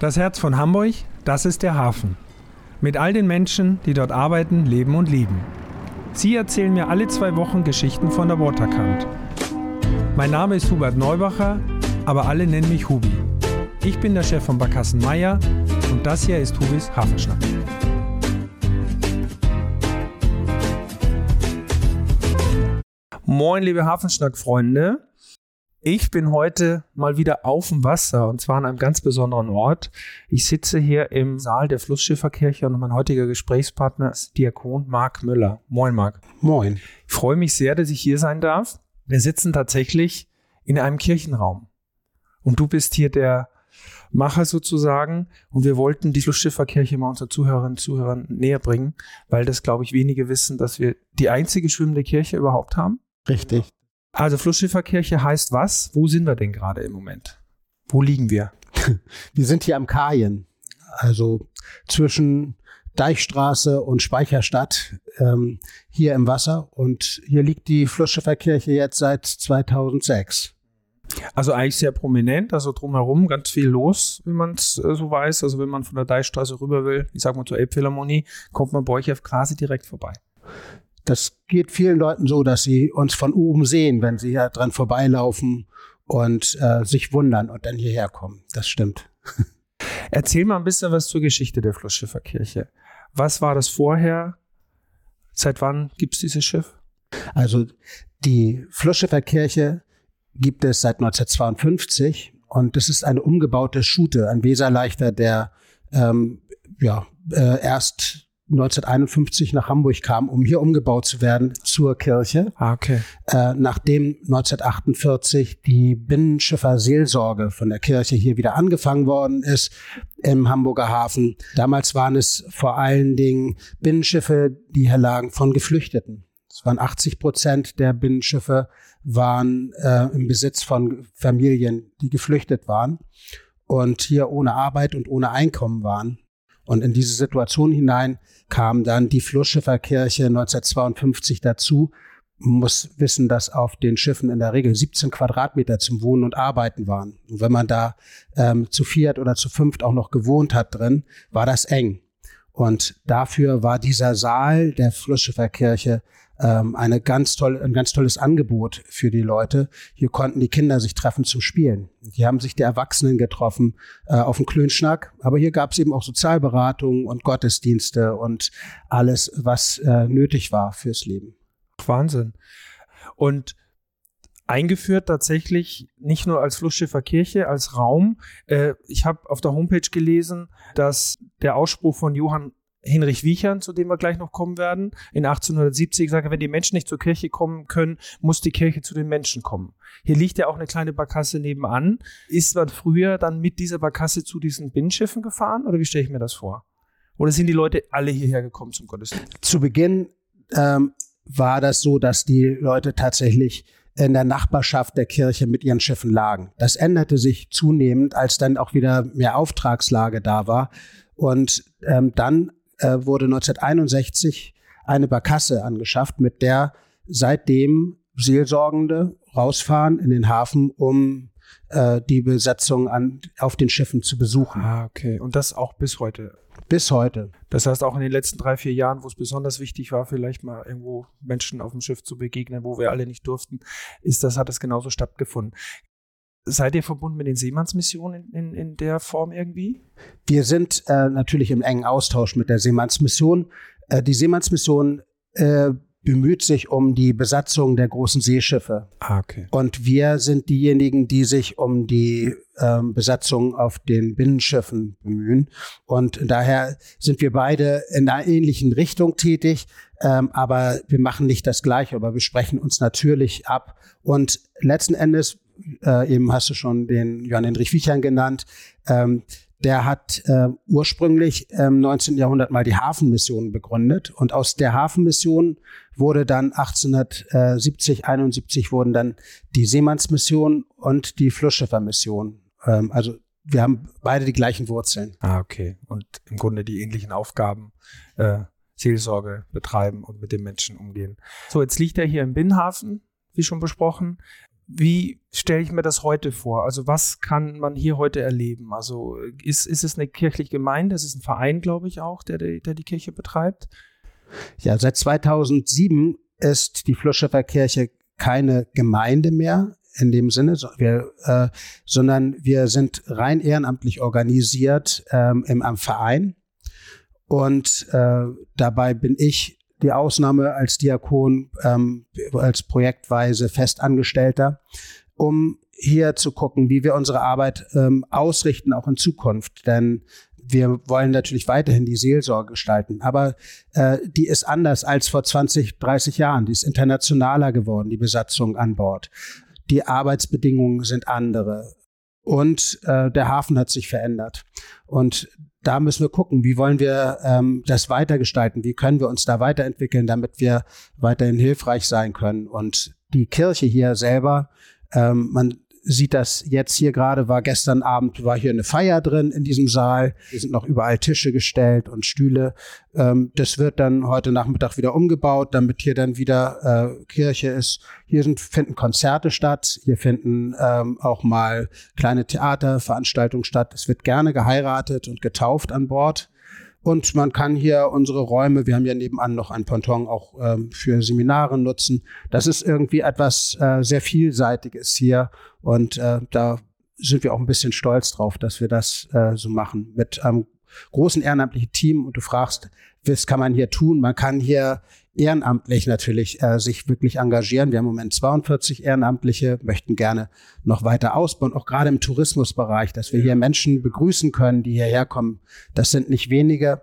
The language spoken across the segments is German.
Das Herz von Hamburg, das ist der Hafen. Mit all den Menschen, die dort arbeiten, leben und lieben. Sie erzählen mir alle zwei Wochen Geschichten von der Waterkant. Mein Name ist Hubert Neubacher, aber alle nennen mich Hubi. Ich bin der Chef von Barkassen Meier und das hier ist Hubis Hafenschnack. Moin, liebe Hafenschnack-Freunde. Ich bin heute mal wieder auf dem Wasser und zwar an einem ganz besonderen Ort. Ich sitze hier im Saal der Flussschifferkirche und mein heutiger Gesprächspartner ist Diakon Marc Müller. Moin, Marc. Moin. Ich freue mich sehr, dass ich hier sein darf. Wir sitzen tatsächlich in einem Kirchenraum und du bist hier der Macher sozusagen und wir wollten die Flussschifferkirche mal unseren Zuhörerinnen und Zuhörern näher bringen, weil das, glaube ich, wenige wissen, dass wir die einzige schwimmende Kirche überhaupt haben. Richtig. Also Flussschifferkirche heißt was? Wo sind wir denn gerade im Moment? Wo liegen wir? Wir sind hier am Kajen, also zwischen Deichstraße und Speicherstadt ähm, hier im Wasser. Und hier liegt die Flussschifferkirche jetzt seit 2006. Also eigentlich sehr prominent, also drumherum ganz viel los, wie man es äh, so weiß. Also wenn man von der Deichstraße rüber will, ich sag mal zur Elbphilharmonie, kommt man bei euch ja quasi direkt vorbei. Das geht vielen Leuten so, dass sie uns von oben sehen, wenn sie hier dran vorbeilaufen und äh, sich wundern und dann hierher kommen. Das stimmt. Erzähl mal ein bisschen was zur Geschichte der Flussschifferkirche. Was war das vorher? Seit wann gibt es dieses Schiff? Also die Flussschifferkirche gibt es seit 1952 und das ist eine umgebaute Schute, ein Weserleichter, der ähm, ja, äh, erst 1951 nach Hamburg kam, um hier umgebaut zu werden zur Kirche. Ah, okay. Äh, nachdem 1948 die Binnenschiffer-Seelsorge von der Kirche hier wieder angefangen worden ist im Hamburger Hafen. Damals waren es vor allen Dingen Binnenschiffe, die hier lagen von Geflüchteten. Es waren 80 Prozent der Binnenschiffe waren äh, im Besitz von Familien, die geflüchtet waren und hier ohne Arbeit und ohne Einkommen waren. Und in diese Situation hinein kam dann die Flussschifferkirche 1952 dazu. Muss wissen, dass auf den Schiffen in der Regel 17 Quadratmeter zum Wohnen und Arbeiten waren. Und wenn man da ähm, zu viert oder zu fünft auch noch gewohnt hat drin, war das eng. Und dafür war dieser Saal der Flussschifferkirche ähm, eine ganz toll, ein ganz tolles Angebot für die Leute. Hier konnten die Kinder sich treffen zum Spielen. Hier haben sich die Erwachsenen getroffen äh, auf dem Klönschnack. Aber hier gab es eben auch Sozialberatung und Gottesdienste und alles, was äh, nötig war fürs Leben. Wahnsinn. Und eingeführt tatsächlich nicht nur als Flussschifferkirche, als Raum. Äh, ich habe auf der Homepage gelesen, dass der Ausspruch von Johann Hinrich Wiechern, zu dem wir gleich noch kommen werden, in 1870 sagt, wenn die Menschen nicht zur Kirche kommen können, muss die Kirche zu den Menschen kommen. Hier liegt ja auch eine kleine Barkasse nebenan. Ist man früher dann mit dieser Barkasse zu diesen Binnenschiffen gefahren oder wie stelle ich mir das vor? Oder sind die Leute alle hierher gekommen zum Gottesdienst? Zu Beginn ähm, war das so, dass die Leute tatsächlich in der Nachbarschaft der Kirche mit ihren Schiffen lagen. Das änderte sich zunehmend, als dann auch wieder mehr Auftragslage da war. Und ähm, dann äh, wurde 1961 eine Barkasse angeschafft, mit der seitdem Seelsorgende rausfahren in den Hafen, um äh, die Besetzung an, auf den Schiffen zu besuchen. Ah, okay. Und das auch bis heute? Bis heute. Das heißt, auch in den letzten drei, vier Jahren, wo es besonders wichtig war, vielleicht mal irgendwo Menschen auf dem Schiff zu begegnen, wo wir alle nicht durften, ist das, hat das genauso stattgefunden. Seid ihr verbunden mit den Seemannsmissionen in, in, in der Form irgendwie? Wir sind äh, natürlich im engen Austausch mit der Seemannsmission. Äh, die Seemannsmission äh, bemüht sich um die Besatzung der großen Seeschiffe. Ah, okay. Und wir sind diejenigen, die sich um die ähm, Besatzung auf den Binnenschiffen bemühen. Und daher sind wir beide in einer ähnlichen Richtung tätig, ähm, aber wir machen nicht das Gleiche, aber wir sprechen uns natürlich ab. Und letzten Endes äh, eben hast du schon den Johann Hendrich Wiechern genannt. Ähm, der hat äh, ursprünglich im 19. Jahrhundert mal die Hafenmission begründet und aus der Hafenmission wurde dann 1870, 71 wurden dann die Seemannsmission und die Flussschiffermission. Ähm, also wir haben beide die gleichen Wurzeln. Ah, okay. Und im Grunde die ähnlichen Aufgaben. Äh, Seelsorge betreiben und mit den Menschen umgehen. So, jetzt liegt er hier im Binnenhafen, wie schon besprochen. Wie stelle ich mir das heute vor? Also was kann man hier heute erleben? Also ist, ist es eine kirchliche Gemeinde? Es ist ein Verein, glaube ich, auch, der, der die Kirche betreibt. Ja, seit 2007 ist die Flusschiffer Kirche keine Gemeinde mehr in dem Sinne, wir, äh, sondern wir sind rein ehrenamtlich organisiert ähm, im am Verein. Und äh, dabei bin ich die Ausnahme als Diakon, ähm, als projektweise Festangestellter, um hier zu gucken, wie wir unsere Arbeit ähm, ausrichten, auch in Zukunft. Denn wir wollen natürlich weiterhin die Seelsorge gestalten, aber äh, die ist anders als vor 20, 30 Jahren. Die ist internationaler geworden, die Besatzung an Bord. Die Arbeitsbedingungen sind andere und äh, der Hafen hat sich verändert. Und da müssen wir gucken, wie wollen wir ähm, das weitergestalten, wie können wir uns da weiterentwickeln, damit wir weiterhin hilfreich sein können. Und die Kirche hier selber, ähm, man sieht das jetzt hier gerade, war gestern Abend, war hier eine Feier drin in diesem Saal. Hier sind noch überall Tische gestellt und Stühle. Ähm, das wird dann heute Nachmittag wieder umgebaut, damit hier dann wieder äh, Kirche ist. Hier sind, finden Konzerte statt. Hier finden ähm, auch mal kleine Theaterveranstaltungen statt. Es wird gerne geheiratet und getauft an Bord. Und man kann hier unsere Räume, wir haben ja nebenan noch ein Ponton auch ähm, für Seminare nutzen. Das ist irgendwie etwas äh, sehr Vielseitiges hier. Und äh, da sind wir auch ein bisschen stolz drauf, dass wir das äh, so machen. Mit einem großen ehrenamtlichen Team. Und du fragst, was kann man hier tun? Man kann hier ehrenamtlich natürlich äh, sich wirklich engagieren. Wir haben im Moment 42 Ehrenamtliche, möchten gerne noch weiter ausbauen, auch gerade im Tourismusbereich, dass wir hier Menschen begrüßen können, die hierher kommen. Das sind nicht wenige,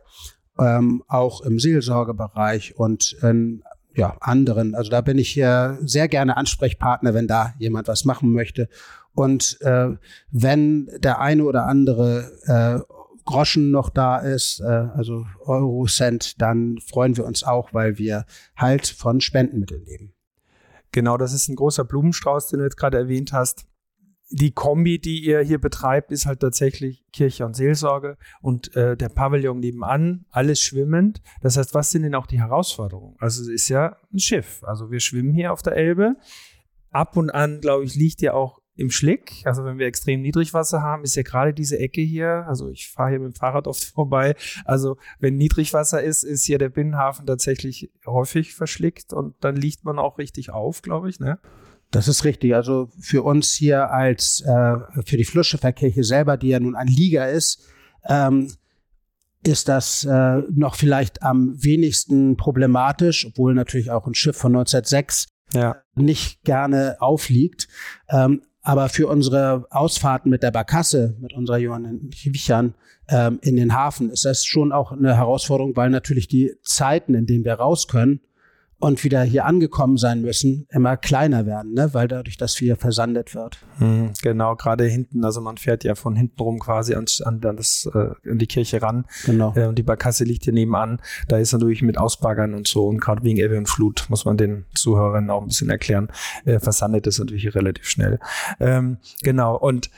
ähm, auch im Seelsorgebereich und in ja, anderen. Also da bin ich hier sehr gerne Ansprechpartner, wenn da jemand was machen möchte. Und äh, wenn der eine oder andere äh, Groschen noch da ist, äh, also Eurocent, dann freuen wir uns auch, weil wir halt von Spendenmitteln leben. Genau, das ist ein großer Blumenstrauß, den du jetzt gerade erwähnt hast. Die Kombi, die ihr hier betreibt, ist halt tatsächlich Kirche und Seelsorge und äh, der Pavillon nebenan, alles schwimmend. Das heißt, was sind denn auch die Herausforderungen? Also es ist ja ein Schiff. Also wir schwimmen hier auf der Elbe. Ab und an, glaube ich, liegt ja auch im Schlick. Also wenn wir extrem Niedrigwasser haben, ist ja gerade diese Ecke hier, also ich fahre hier mit dem Fahrrad oft vorbei. Also wenn Niedrigwasser ist, ist hier der Binnenhafen tatsächlich häufig verschlickt und dann liegt man auch richtig auf, glaube ich, ne? Das ist richtig. Also für uns hier als äh, für die Flussschifferkirche selber, die ja nun ein Liga ist, ähm, ist das äh, noch vielleicht am wenigsten problematisch, obwohl natürlich auch ein Schiff von 1906 ja. nicht gerne aufliegt. Ähm, aber für unsere Ausfahrten mit der Barkasse, mit unserer Johann Wichern ähm, in den Hafen, ist das schon auch eine Herausforderung, weil natürlich die Zeiten, in denen wir raus können, und wieder hier angekommen sein müssen, immer kleiner werden, ne? weil dadurch das viel versandet wird. Mhm, genau, gerade hinten, also man fährt ja von hinten rum quasi an, an, das, äh, an die Kirche ran. Genau. Äh, und die Barkasse liegt hier nebenan. Da ist natürlich mit Ausbaggern und so und gerade wegen Ebbe und Flut muss man den Zuhörern auch ein bisschen erklären, äh, versandet ist natürlich relativ schnell. Ähm, genau, und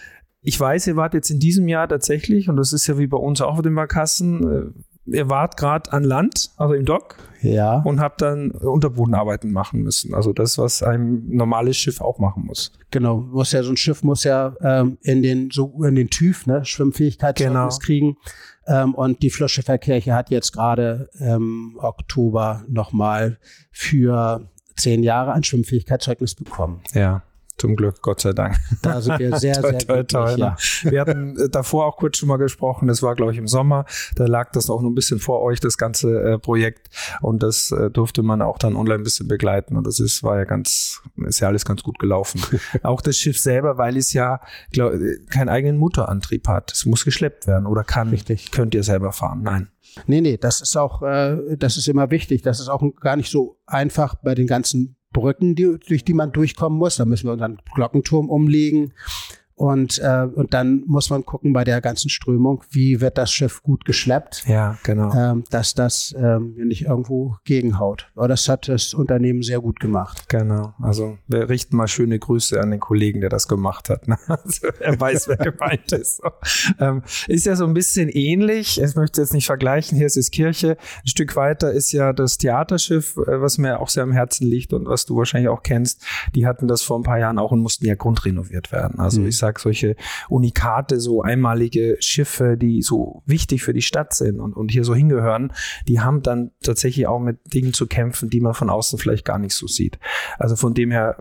ich weiß, ihr wart jetzt in diesem Jahr tatsächlich, und das ist ja wie bei uns auch mit den Barkassen, äh, ihr wart gerade an Land, also im Dock. Ja. Und habt dann Unterbodenarbeiten machen müssen. Also das, was ein normales Schiff auch machen muss. Genau, muss ja so ein Schiff muss ja ähm, in den so in den TÜV, ne, Schwimmfähigkeitszeugnis genau. kriegen. Ähm, und die Flussschifferkirche hat jetzt gerade im ähm, Oktober nochmal für zehn Jahre ein Schwimmfähigkeitszeugnis bekommen. Ja. Zum Glück, Gott sei Dank. Da sind wir sehr, sehr toll, toll, ja. Wir hatten äh, davor auch kurz schon mal gesprochen, das war, glaube ich, im Sommer. Da lag das auch noch ein bisschen vor euch, das ganze äh, Projekt. Und das äh, durfte man auch dann online ein bisschen begleiten. Und das ist, war ja ganz, ist ja alles ganz gut gelaufen. auch das Schiff selber, weil es ja glaub, äh, keinen eigenen Motorantrieb hat. Es muss geschleppt werden oder kann. Richtig. Könnt ihr selber fahren? Nein. Nee, nee, das ist auch, äh, das ist immer wichtig. Das ist auch gar nicht so einfach bei den ganzen Brücken, die, durch die man durchkommen muss. Da müssen wir unseren Glockenturm umlegen. Und, äh, und dann muss man gucken bei der ganzen Strömung, wie wird das Schiff gut geschleppt, Ja, genau. ähm, dass das ähm, nicht irgendwo gegenhaut. Aber das hat das Unternehmen sehr gut gemacht. Genau. Also wir richten mal schöne Grüße an den Kollegen, der das gemacht hat. Ne? Also, er weiß, wer gemeint ist. Ähm, ist ja so ein bisschen ähnlich. Ich möchte jetzt nicht vergleichen. Hier ist es Kirche. Ein Stück weiter ist ja das Theaterschiff, äh, was mir auch sehr am Herzen liegt und was du wahrscheinlich auch kennst. Die hatten das vor ein paar Jahren auch und mussten ja grundrenoviert werden. Also Mhm. ich sag solche Unikate, so einmalige Schiffe, die so wichtig für die Stadt sind und, und hier so hingehören, die haben dann tatsächlich auch mit Dingen zu kämpfen, die man von außen vielleicht gar nicht so sieht. Also von dem her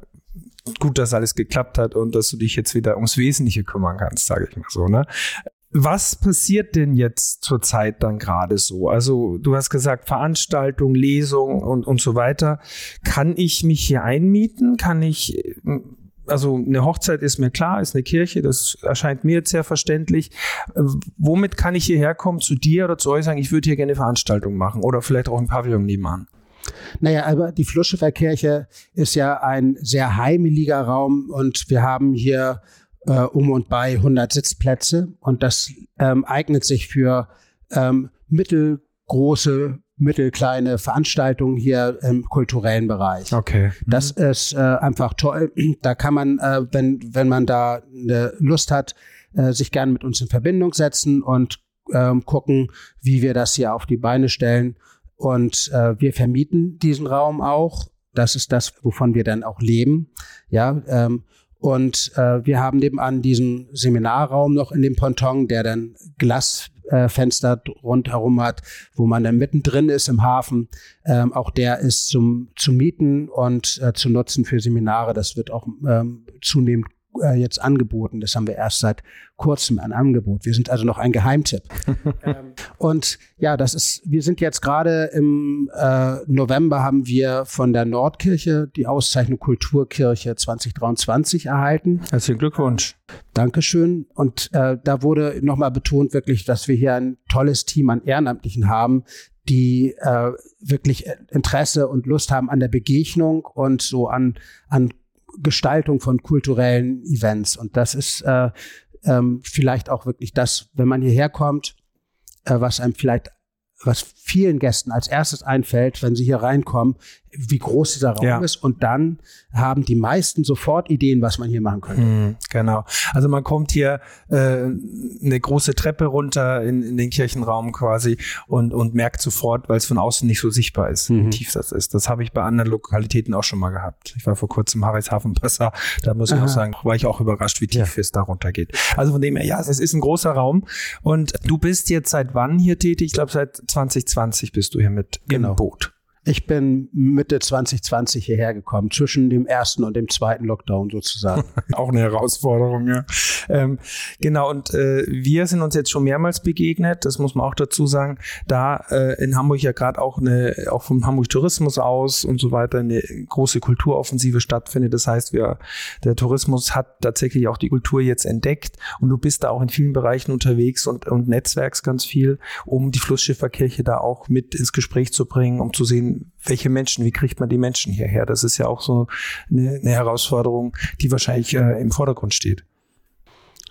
gut, dass alles geklappt hat und dass du dich jetzt wieder ums Wesentliche kümmern kannst, sage ich mal so, ne? Was passiert denn jetzt zurzeit dann gerade so? Also du hast gesagt Veranstaltung, Lesung und, und so weiter. Kann ich mich hier einmieten? Kann ich, also eine Hochzeit ist mir klar, ist eine Kirche, das erscheint mir jetzt sehr verständlich. Äh, Womit kann ich hierher kommen zu dir oder zu euch sagen, ich würde hier gerne eine Veranstaltung machen oder vielleicht auch ein Pavillon nebenan? Naja, aber die Fluschifferkirche ist ja ein sehr heimeliger Raum und wir haben hier äh, um und bei 100 Sitzplätze und das ähm, eignet sich für ähm, mittelgroße, mittelkleine Veranstaltungen hier im kulturellen Bereich. Okay. Das ist äh, einfach toll. Da kann man, äh, wenn, wenn man da eine Lust hat, äh, sich gerne mit uns in Verbindung setzen und ähm, gucken, wie wir das hier auf die Beine stellen. Und äh, wir vermieten diesen Raum auch. Das ist das, wovon wir dann auch leben. Ja, ähm, und äh, wir haben nebenan diesen Seminarraum noch in dem Ponton, der dann Glasfenster rundherum hat, wo man dann mittendrin ist im Hafen. Ähm, auch der ist zum, zu mieten und äh, zu nutzen für Seminare. Das wird auch ähm, zunehmend äh, jetzt angeboten. Das haben wir erst seit kurzem ein Angebot. Wir sind also noch ein Geheimtipp. ähm, und ja, das ist, wir sind jetzt gerade im äh, November haben wir von der Nordkirche die Auszeichnung Kulturkirche 2023 erhalten. Herzlichen Glückwunsch. Dankeschön. Und äh, da wurde nochmal betont wirklich, dass wir hier ein tolles Team an Ehrenamtlichen haben, die äh, wirklich Interesse und Lust haben an der Begegnung und so an, an Gestaltung von kulturellen Events. Und das ist äh, ähm, vielleicht auch wirklich das, wenn man hierher kommt, äh, was einem vielleicht, was vielen Gästen als erstes einfällt, wenn sie hier reinkommen, wie groß dieser Raum Ja. ist. Und dann haben die meisten sofort Ideen, was man hier machen könnte. Mhm, genau. Also man kommt hier äh, eine große Treppe runter in, in den Kirchenraum quasi und, und merkt sofort, weil es von außen nicht so sichtbar ist, wie Mhm. tief das ist. Das habe ich bei anderen Lokalitäten auch schon mal gehabt. Ich war vor kurzem Harrishafen Passar, da muss ich Aha. auch sagen, war ich auch überrascht, wie tief es da runtergeht. Also von dem her, ja, es ist ein großer Raum und du bist jetzt seit wann hier tätig? Ich glaube, seit 2020 bist du hier mit Genau. im Boot. Ich bin Mitte 2020 hierher gekommen, zwischen dem ersten und dem zweiten Lockdown sozusagen. Auch eine Herausforderung, ja. Ähm, genau, und äh, wir sind uns jetzt schon mehrmals begegnet, das muss man auch dazu sagen, da äh, in Hamburg ja gerade auch eine, auch vom Hamburg Tourismus aus und so weiter eine große Kulturoffensive stattfindet. Das heißt, wir, der Tourismus hat tatsächlich auch die Kultur jetzt entdeckt und du bist da auch in vielen Bereichen unterwegs und, und netzwerkst ganz viel, um die Flussschifferkirche da auch mit ins Gespräch zu bringen, um zu sehen, welche Menschen, wie kriegt man die Menschen hierher? Das ist ja auch so eine, eine Herausforderung, die wahrscheinlich äh, im Vordergrund steht.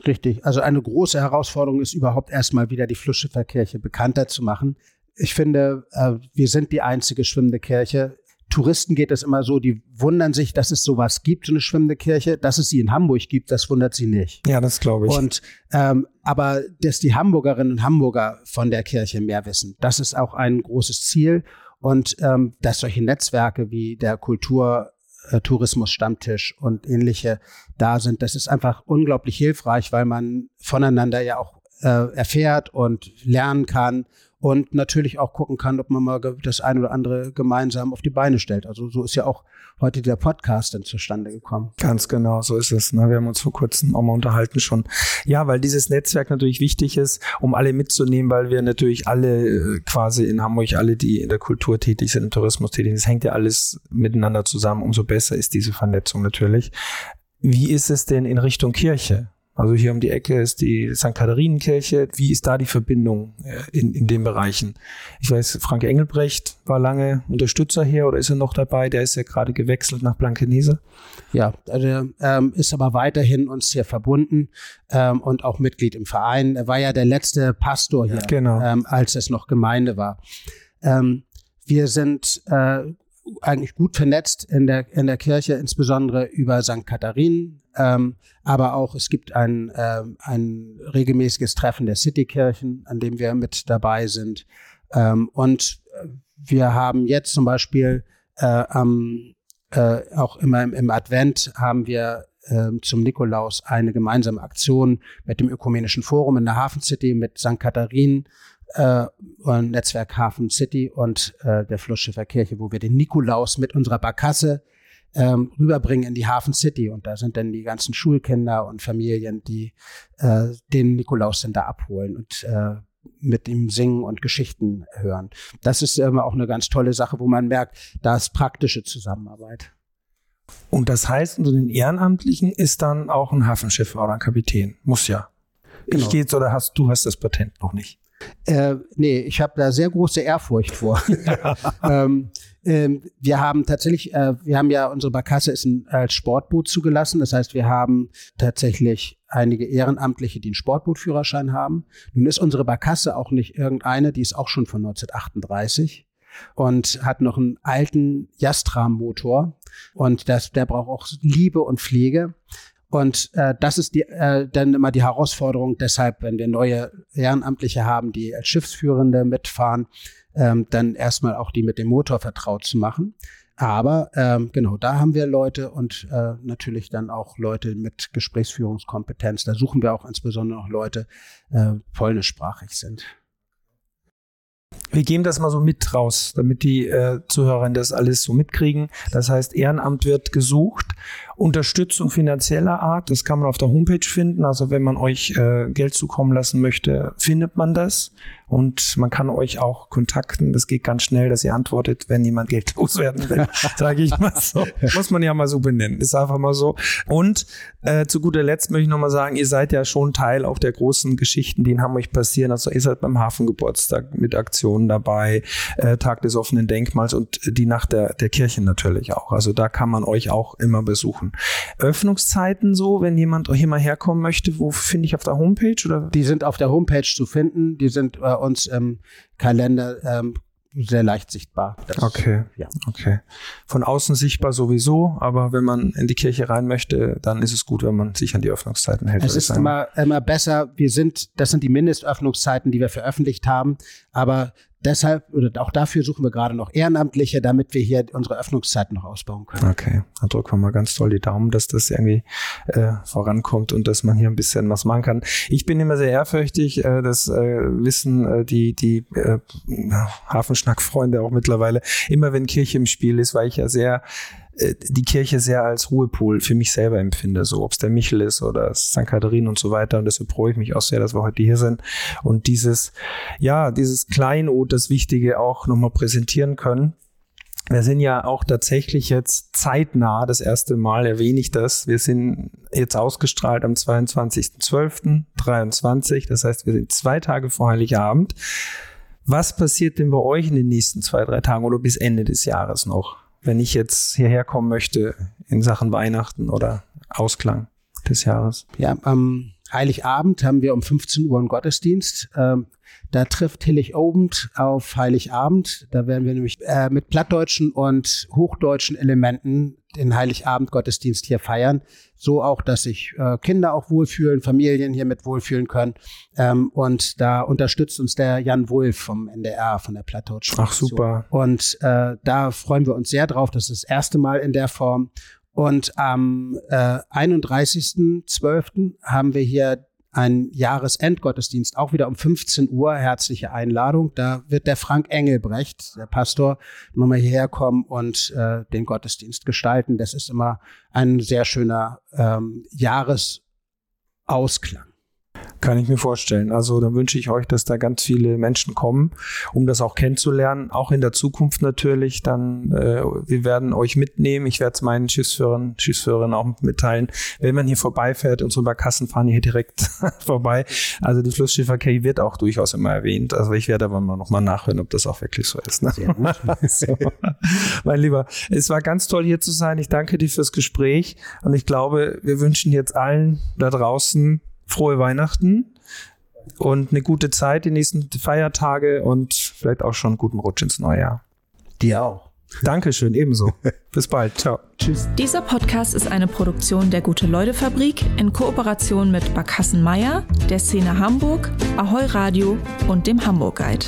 Richtig. Also eine große Herausforderung ist überhaupt erstmal wieder die Flussschifferkirche bekannter zu machen. Ich finde, äh, wir sind die einzige schwimmende Kirche. Touristen geht es immer so, die wundern sich, dass es sowas gibt, so eine schwimmende Kirche. Dass es sie in Hamburg gibt, das wundert sie nicht. Ja, das glaube ich. Und ähm, aber dass die Hamburgerinnen und Hamburger von der Kirche mehr wissen, das ist auch ein großes Ziel. Und ähm, dass solche Netzwerke wie der Kultur äh, Tourismus-Stammtisch und ähnliche da sind, das ist einfach unglaublich hilfreich, weil man voneinander ja auch äh, erfährt und lernen kann und natürlich auch gucken kann, ob man mal das ein oder andere gemeinsam auf die Beine stellt. Also so ist ja auch heute der Podcast dann zustande gekommen. Ganz genau, so ist es. Ne? Wir haben uns vor kurzem auch mal unterhalten schon. Ja, weil dieses Netzwerk natürlich wichtig ist, um alle mitzunehmen, weil wir natürlich alle äh, quasi in Hamburg, alle, die in der Kultur tätig sind, im Tourismus tätig sind, das hängt ja alles miteinander zusammen. Umso besser ist diese Vernetzung natürlich. Wie ist es denn in Richtung Kirche? Also hier um die Ecke ist die St. Katharinenkirche. Wie ist da die Verbindung äh, in, in den Bereichen? Ich weiß, Frank Engelbrecht war lange Unterstützer hier oder ist er noch dabei? Der ist ja gerade gewechselt nach Blankenese. Ja, also, ähm, ist aber weiterhin uns hier verbunden ähm, und auch Mitglied im Verein. Er war ja der letzte Pastor hier, genau. ähm, als es noch Gemeinde war. Ähm, wir sind äh, eigentlich gut vernetzt in der, in der Kirche, insbesondere über St. Katharinen. Ähm, aber auch es gibt ein, äh, ein regelmäßiges Treffen der Citykirchen, an dem wir mit dabei sind. Ähm, und wir haben jetzt zum Beispiel äh, am, äh, auch immer im, im Advent haben wir äh, zum Nikolaus eine gemeinsame Aktion mit dem Ökumenischen Forum in der Hafen City mit St. Katharinen äh, Netzwerk Hafen City und äh, der Flussschiffer Kirche, wo wir den Nikolaus mit unserer Barkasse ähm, rüberbringen in die Hafen City. Und da sind dann die ganzen Schulkinder und Familien, die äh, den Nikolaus dann da abholen und äh, mit ihm singen und Geschichten hören. Das ist immer auch eine ganz tolle Sache, wo man merkt, da ist praktische Zusammenarbeit. Und das heißt, unter den Ehrenamtlichen ist dann auch ein Hafenschiff oder ein Kapitän. Muss ja. Genau. Ich geht's oder hast du hast das Patent noch nicht? Äh, nee, ich habe da sehr große Ehrfurcht vor. ähm, ähm, wir haben tatsächlich, äh, wir haben ja unsere Barkasse ist ein, als Sportboot zugelassen. Das heißt, wir haben tatsächlich einige Ehrenamtliche, die einen Sportbootführerschein haben. Nun ist unsere Barkasse auch nicht irgendeine, die ist auch schon von 1938 und hat noch einen alten Jastram-Motor und das, der braucht auch Liebe und Pflege. Und äh, das ist die, äh, dann immer die Herausforderung. Deshalb, wenn wir neue Ehrenamtliche haben, die als Schiffsführende mitfahren, ähm, dann erstmal auch die mit dem Motor vertraut zu machen. Aber ähm, genau, da haben wir Leute und äh, natürlich dann auch Leute mit Gesprächsführungskompetenz. Da suchen wir auch insbesondere noch Leute, äh, polnischsprachig sind. Wir geben das mal so mit raus, damit die äh, Zuhörer das alles so mitkriegen. Das heißt, Ehrenamt wird gesucht. Unterstützung finanzieller Art, das kann man auf der Homepage finden. Also wenn man euch äh, Geld zukommen lassen möchte, findet man das. Und man kann euch auch kontakten. Das geht ganz schnell, dass ihr antwortet, wenn jemand Geld loswerden will. Sage ich mal so. Muss man ja mal so benennen. Ist einfach mal so. Und äh, zu guter Letzt möchte ich nochmal sagen, ihr seid ja schon Teil auch der großen Geschichten, die in Hamburg passieren. Also ihr seid beim Hafengeburtstag mit Aktionen dabei, äh, Tag des offenen Denkmals und die Nacht der, der Kirchen natürlich auch. Also da kann man euch auch immer besuchen. Öffnungszeiten so, wenn jemand hier mal herkommen möchte, wo finde ich auf der Homepage? Oder? Die sind auf der Homepage zu finden. Die sind äh, uns im Kalender ähm, sehr leicht sichtbar. Das, okay. Ja. Okay. Von außen sichtbar sowieso, aber wenn man in die Kirche rein möchte, dann ist es gut, wenn man sich an die Öffnungszeiten hält. Es ist immer, immer besser. Wir sind, das sind die Mindestöffnungszeiten, die wir veröffentlicht haben. Aber deshalb oder auch dafür suchen wir gerade noch Ehrenamtliche, damit wir hier unsere Öffnungszeiten noch ausbauen können. Okay, da drücken wir mal ganz toll die Daumen, dass das irgendwie äh, vorankommt und dass man hier ein bisschen was machen kann. Ich bin immer sehr ehrfürchtig, äh, das äh, wissen äh, die die äh, Hafenschnackfreunde auch mittlerweile. Immer wenn Kirche im Spiel ist, weil ich ja sehr die Kirche sehr als Ruhepol für mich selber empfinde, so ob es der Michel ist oder St. Katharin und so weiter. Und deshalb freue ich mich auch sehr, dass wir heute hier sind und dieses, ja, dieses Kleinod, das Wichtige auch nochmal präsentieren können. Wir sind ja auch tatsächlich jetzt zeitnah, das erste Mal erwähne ich das. Wir sind jetzt ausgestrahlt am 22.12.23. Das heißt, wir sind zwei Tage vor Heiligabend. Was passiert denn bei euch in den nächsten zwei, drei Tagen oder bis Ende des Jahres noch? Wenn ich jetzt hierher kommen möchte in Sachen Weihnachten oder Ausklang des Jahres? Ja, am Heiligabend haben wir um 15 Uhr einen Gottesdienst. Ähm, da trifft Hillig Obend auf Heiligabend. Da werden wir nämlich äh, mit plattdeutschen und hochdeutschen Elementen den Heiligabend-Gottesdienst hier feiern. So auch, dass sich äh, Kinder auch wohlfühlen, Familien hier mit wohlfühlen können. Ähm, und da unterstützt uns der Jan Wulff vom NDR, von der Plattdeutschen. Ach, super. Und äh, da freuen wir uns sehr drauf. Das ist das erste Mal in der Form. Und am äh, 31.12. haben wir hier ein Jahresendgottesdienst, auch wieder um 15 Uhr, herzliche Einladung. Da wird der Frank Engelbrecht, der Pastor, nochmal hierher kommen und äh, den Gottesdienst gestalten. Das ist immer ein sehr schöner ähm, Jahresausklang. Kann ich mir vorstellen. Also dann wünsche ich euch, dass da ganz viele Menschen kommen, um das auch kennenzulernen. Auch in der Zukunft natürlich. Dann, äh, wir werden euch mitnehmen. Ich werde es meinen Schiffsführern, Schiffsführerinnen auch mitteilen. Wenn man hier vorbeifährt, unsere Barkassen fahren hier direkt vorbei. Also die Flussschifferkei wird auch durchaus immer erwähnt. Also ich werde aber noch mal nachhören, ob das auch wirklich so ist. Ne? Sehr gut. so. Mein Lieber, es war ganz toll hier zu sein. Ich danke dir fürs Gespräch und ich glaube, wir wünschen jetzt allen da draußen frohe Weihnachten und eine gute Zeit die nächsten Feiertage und vielleicht auch schon einen guten Rutsch ins neue Jahr. Dir auch. Dankeschön, ebenso. Bis bald. Ciao. Tschüss. Dieser Podcast ist eine Produktion der Gute-Leute-Fabrik in Kooperation mit Barkassen Meier, der Szene Hamburg, Ahoi Radio und dem Hamburg Guide.